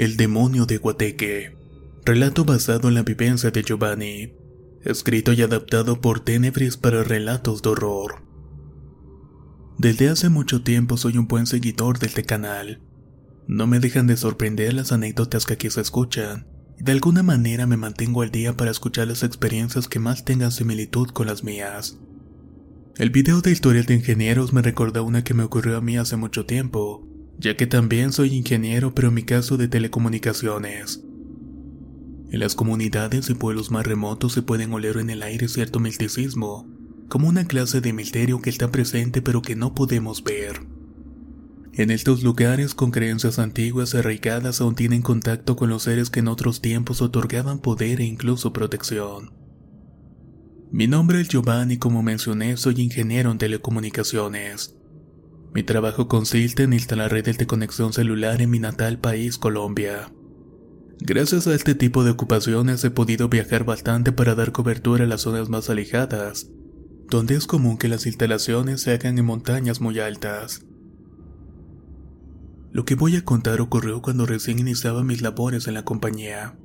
El demonio de Guateque. Relato basado en la vivencia de Giovanni. Escrito y adaptado por Tenebris para relatos de horror. Desde hace mucho tiempo soy un buen seguidor de este canal. No me dejan de sorprender las anécdotas que aquí se escuchan. De alguna manera me mantengo al día para escuchar las experiencias que más tengan similitud con las mías. El video de historias de ingenieros me recordó una que me ocurrió a mí hace mucho tiempo, ya que también soy ingeniero pero en mi caso de telecomunicaciones. En las comunidades y pueblos más remotos se pueden oler en el aire cierto misticismo, como una clase de misterio que está presente pero que no podemos ver. En estos lugares con creencias antiguas arraigadas aún tienen contacto con los seres que en otros tiempos otorgaban poder e incluso protección. Mi nombre es Giovanni, como mencioné, soy ingeniero en telecomunicaciones. Mi trabajo consiste en instalar redes de conexión celular en mi natal país, Colombia. Gracias a este tipo de ocupaciones he podido viajar bastante para dar cobertura a las zonas más alejadas, donde es común que las instalaciones se hagan en montañas muy altas. Lo que voy a contar ocurrió cuando recién iniciaba mis labores en la compañía.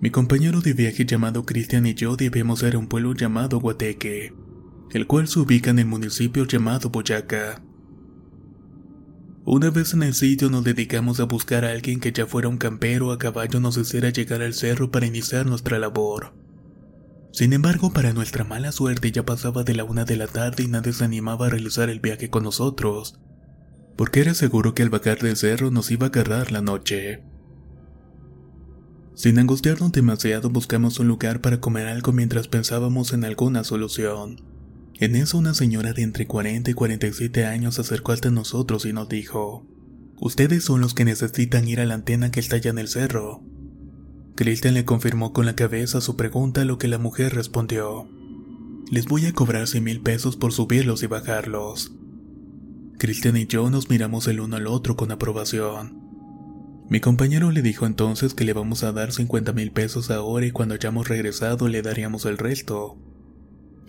Mi compañero de viaje llamado Cristian y yo debíamos ir a un pueblo llamado Guateque, el cual se ubica en el municipio llamado Boyaca. Una vez en el sitio nos dedicamos a buscar a alguien que ya fuera un campero a caballo nos hiciera llegar al cerro para iniciar nuestra labor. Sin embargo, para nuestra mala suerte ya pasaba de la una de la tarde y nadie se animaba a realizar el viaje con nosotros, porque era seguro que al bajar del cerro nos iba a agarrar la noche. Sin angustiarnos demasiado buscamos un lugar para comer algo mientras pensábamos en alguna solución. En eso una señora de entre 40 y 47 años se acercó hasta nosotros y nos dijo, Ustedes son los que necesitan ir a la antena que está allá en el cerro. Christian le confirmó con la cabeza su pregunta a lo que la mujer respondió, Les voy a cobrar 100 mil pesos por subirlos y bajarlos. Christian y yo nos miramos el uno al otro con aprobación. Mi compañero le dijo entonces que le vamos a dar 50 mil pesos ahora y cuando hayamos regresado le daríamos el resto.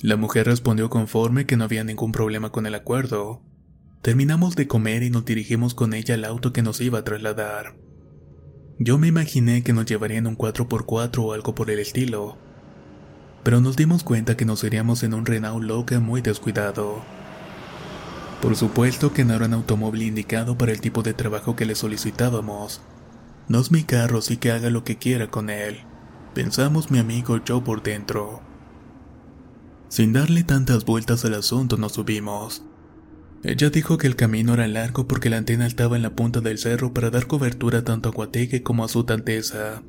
La mujer respondió conforme que no había ningún problema con el acuerdo. Terminamos de comer y nos dirigimos con ella al auto que nos iba a trasladar. Yo me imaginé que nos llevaría en un 4x4 o algo por el estilo, pero nos dimos cuenta que nos iríamos en un Renault Loca muy descuidado. Por supuesto que no era un automóvil indicado para el tipo de trabajo que le solicitábamos. No es mi carro, así que haga lo que quiera con él. Pensamos mi amigo yo por dentro. Sin darle tantas vueltas al asunto nos subimos. Ella dijo que el camino era largo porque la antena estaba en la punta del cerro para dar cobertura tanto a Guateque como a su tanteza.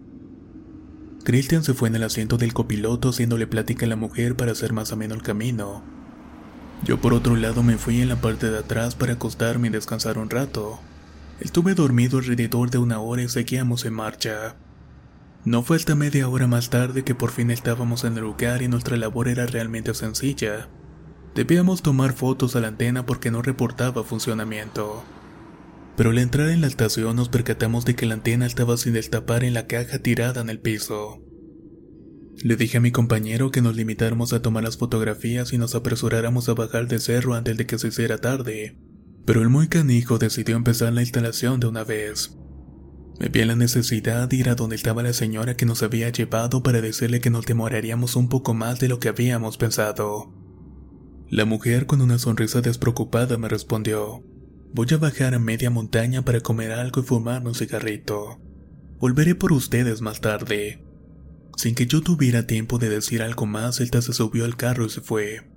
Christian se fue en el asiento del copiloto haciéndole plática a la mujer para hacer más ameno el camino. Yo por otro lado me fui en la parte de atrás para acostarme y descansar un rato. Estuve dormido alrededor de una hora y seguíamos en marcha. No fue hasta media hora más tarde que por fin estábamos en el lugar y nuestra labor era realmente sencilla. Debíamos tomar fotos a la antena porque no reportaba funcionamiento. Pero al entrar en la estación nos percatamos de que la antena estaba sin destapar en la caja tirada en el piso. Le dije a mi compañero que nos limitáramos a tomar las fotografías y nos apresuráramos a bajar del cerro antes de que se hiciera tarde, pero el muy canijo decidió empezar la instalación de una vez. Me vi en la necesidad de ir a donde estaba la señora que nos había llevado para decirle que nos demoraríamos un poco más de lo que habíamos pensado. La mujer con una sonrisa despreocupada me respondió, voy a bajar a media montaña para comer algo y fumarme un cigarrito. Volveré por ustedes más tarde. Sin que yo tuviera tiempo de decir algo más, Elta se subió al carro y se fue.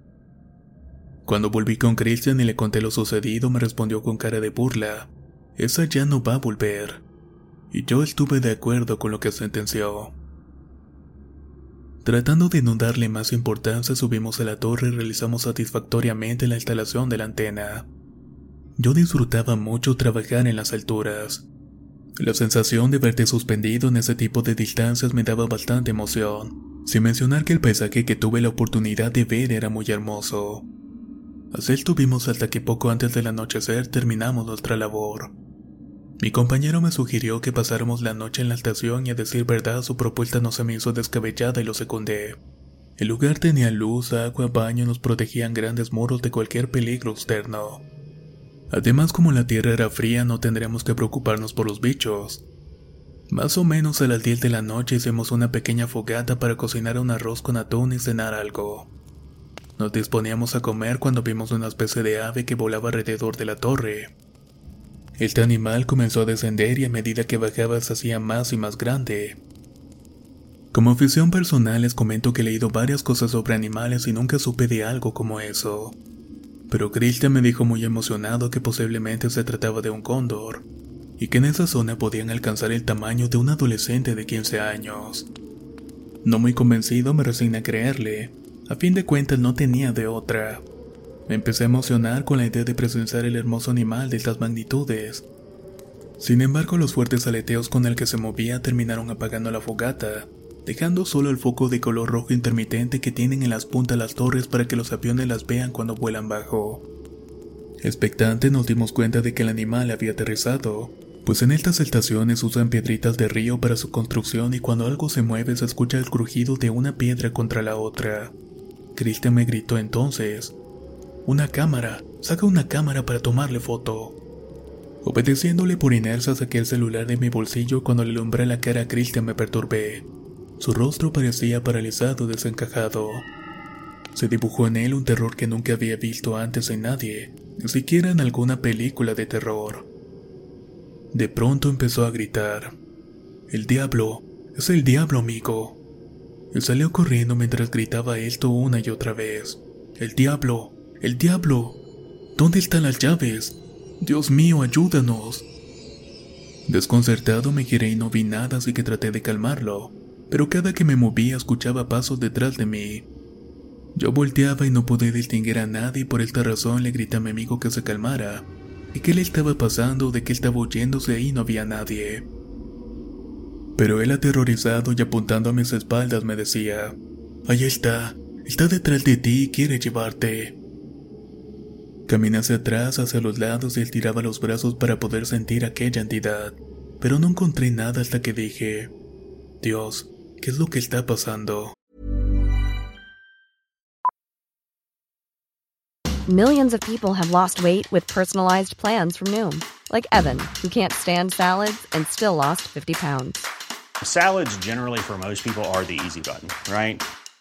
Cuando volví con Christian y le conté lo sucedido, me respondió con cara de burla. Esa ya no va a volver. Y yo estuve de acuerdo con lo que sentenció. Tratando de no darle más importancia, subimos a la torre y realizamos satisfactoriamente la instalación de la antena. Yo disfrutaba mucho trabajar en las alturas. La sensación de verte suspendido en ese tipo de distancias me daba bastante emoción, sin mencionar que el paisaje que tuve la oportunidad de ver era muy hermoso. Así estuvimos hasta que poco antes del anochecer terminamos nuestra labor. Mi compañero me sugirió que pasáramos la noche en la estación y a decir verdad su propuesta no se me hizo descabellada y lo secundé. El lugar tenía luz, agua, baño y nos protegían grandes muros de cualquier peligro externo. Además, como la tierra era fría, no tendríamos que preocuparnos por los bichos. Más o menos a las 10 de la noche hicimos una pequeña fogata para cocinar un arroz con atún y cenar algo. Nos disponíamos a comer cuando vimos una especie de ave que volaba alrededor de la torre. Este animal comenzó a descender y a medida que bajaba se hacía más y más grande. Como afición personal les comento que he leído varias cosas sobre animales y nunca supe de algo como eso pero Christian me dijo muy emocionado que posiblemente se trataba de un cóndor, y que en esa zona podían alcanzar el tamaño de un adolescente de 15 años. No muy convencido me resigné a creerle, a fin de cuentas no tenía de otra. Me empecé a emocionar con la idea de presenciar el hermoso animal de estas magnitudes. Sin embargo, los fuertes aleteos con el que se movía terminaron apagando la fogata, dejando solo el foco de color rojo intermitente que tienen en las puntas las torres para que los aviones las vean cuando vuelan bajo. Expectante nos dimos cuenta de que el animal había aterrizado, pues en estas estaciones usan piedritas de río para su construcción y cuando algo se mueve se escucha el crujido de una piedra contra la otra. Christian me gritó entonces, una cámara, saca una cámara para tomarle foto. Obedeciéndole por inercia saqué el celular de mi bolsillo cuando le alumbré la cara a me perturbé. Su rostro parecía paralizado, desencajado. Se dibujó en él un terror que nunca había visto antes en nadie, ni siquiera en alguna película de terror. De pronto empezó a gritar. El diablo, es el diablo, amigo. Y salió corriendo mientras gritaba esto una y otra vez. El diablo, el diablo. ¿Dónde están las llaves? Dios mío, ayúdanos. Desconcertado me giré y no vi nada, así que traté de calmarlo pero cada que me movía escuchaba pasos detrás de mí. Yo volteaba y no pude distinguir a nadie y por esta razón le grité a mi amigo que se calmara, y qué le estaba pasando, de que estaba oyéndose y no había nadie. Pero él aterrorizado y apuntando a mis espaldas me decía, Ahí está, está detrás de ti y quiere llevarte. Caminé hacia atrás, hacia los lados y estiraba los brazos para poder sentir aquella entidad, pero no encontré nada hasta que dije, Dios, ¿Qué es lo que está pasando? Millions of people have lost weight with personalized plans from Noom, like Evan, who can't stand salads and still lost 50 pounds. Salads, generally, for most people, are the easy button, right?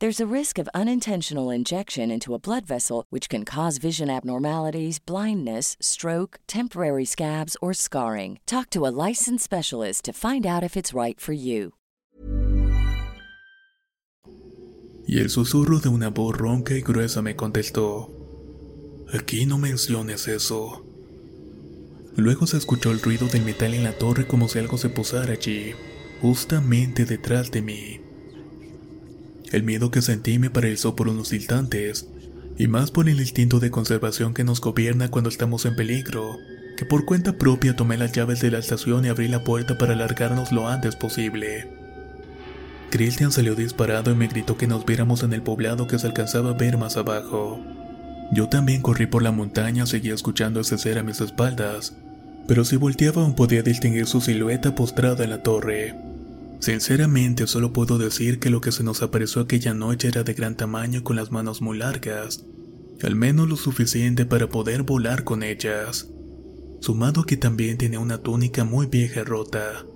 There's a risk of unintentional injection into a blood vessel, which can cause vision abnormalities, blindness, stroke, temporary scabs, or scarring. Talk to a licensed specialist to find out if it's right for you. Y el susurro de una voz ronca y gruesa me contestó: Aquí no menciones eso. Luego se escuchó el ruido del metal en la torre como si algo se posara allí, justamente detrás de mí. El miedo que sentí me paralizó por unos instantes, y más por el instinto de conservación que nos gobierna cuando estamos en peligro, que por cuenta propia tomé las llaves de la estación y abrí la puerta para alargarnos lo antes posible. Christian salió disparado y me gritó que nos viéramos en el poblado que se alcanzaba a ver más abajo. Yo también corrí por la montaña, seguía escuchando ese ser a mis espaldas, pero si volteaba aún podía distinguir su silueta postrada en la torre. Sinceramente solo puedo decir que lo que se nos apareció aquella noche era de gran tamaño con las manos muy largas, al menos lo suficiente para poder volar con ellas, sumado que también tenía una túnica muy vieja rota.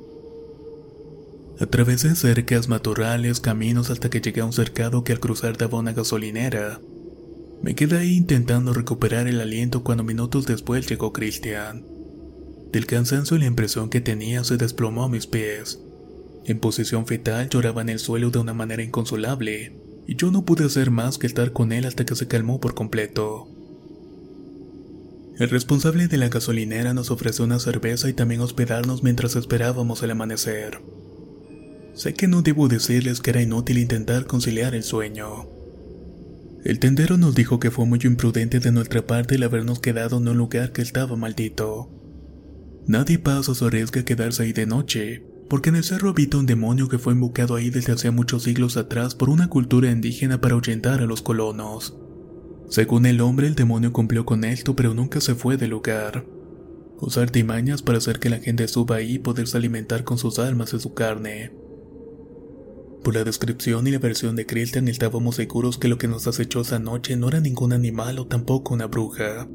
Atravesé cercas, matorrales, caminos hasta que llegué a un cercado que al cruzar daba una gasolinera. Me quedé ahí intentando recuperar el aliento cuando minutos después llegó Christian. Del cansancio y la impresión que tenía se desplomó a mis pies. En posición fetal lloraba en el suelo de una manera inconsolable, y yo no pude hacer más que estar con él hasta que se calmó por completo. El responsable de la gasolinera nos ofreció una cerveza y también hospedarnos mientras esperábamos el amanecer. Sé que no debo decirles que era inútil intentar conciliar el sueño. El tendero nos dijo que fue muy imprudente de nuestra parte el habernos quedado en un lugar que estaba maldito. Nadie pasa su arriesga a quedarse ahí de noche, porque en el cerro habita un demonio que fue invocado ahí desde hace muchos siglos atrás por una cultura indígena para ahuyentar a los colonos. Según el hombre, el demonio cumplió con esto, pero nunca se fue del lugar. Usar timañas para hacer que la gente suba ahí y poderse alimentar con sus almas y su carne. Por la descripción y la versión de Christian estábamos seguros que lo que nos acechó esa noche no era ningún animal o tampoco una bruja.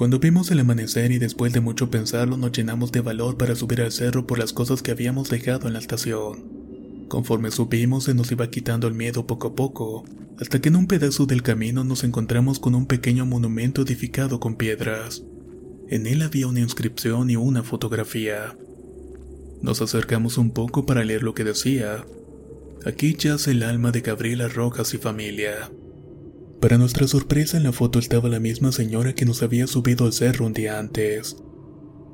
Cuando vimos el amanecer y después de mucho pensarlo nos llenamos de valor para subir al cerro por las cosas que habíamos dejado en la estación. Conforme subimos se nos iba quitando el miedo poco a poco, hasta que en un pedazo del camino nos encontramos con un pequeño monumento edificado con piedras. En él había una inscripción y una fotografía. Nos acercamos un poco para leer lo que decía. Aquí yace el alma de Gabriela Rojas y familia. Para nuestra sorpresa en la foto estaba la misma señora que nos había subido al cerro un día antes.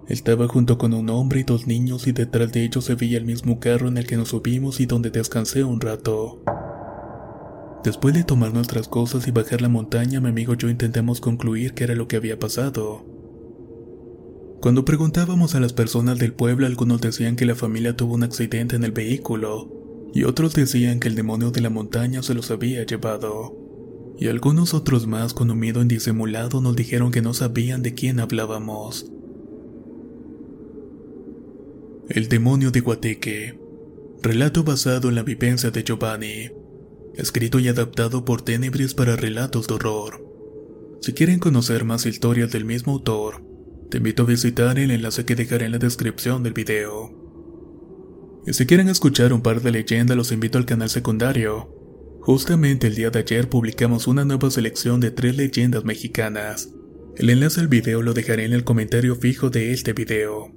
Estaba junto con un hombre y dos niños y detrás de ellos se veía el mismo carro en el que nos subimos y donde descansé un rato. Después de tomar nuestras cosas y bajar la montaña, mi amigo y yo intentamos concluir qué era lo que había pasado. Cuando preguntábamos a las personas del pueblo, algunos decían que la familia tuvo un accidente en el vehículo, y otros decían que el demonio de la montaña se los había llevado y algunos otros más con un miedo indisimulado nos dijeron que no sabían de quién hablábamos. El demonio de Guateque. Relato basado en la vivencia de Giovanni. Escrito y adaptado por Tenebris para relatos de horror. Si quieren conocer más historias del mismo autor, te invito a visitar el enlace que dejaré en la descripción del video. Y si quieren escuchar un par de leyendas, los invito al canal secundario, Justamente el día de ayer publicamos una nueva selección de tres leyendas mexicanas. El enlace al video lo dejaré en el comentario fijo de este video.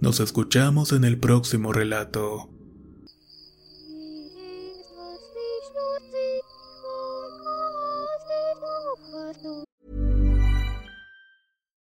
Nos escuchamos en el próximo relato.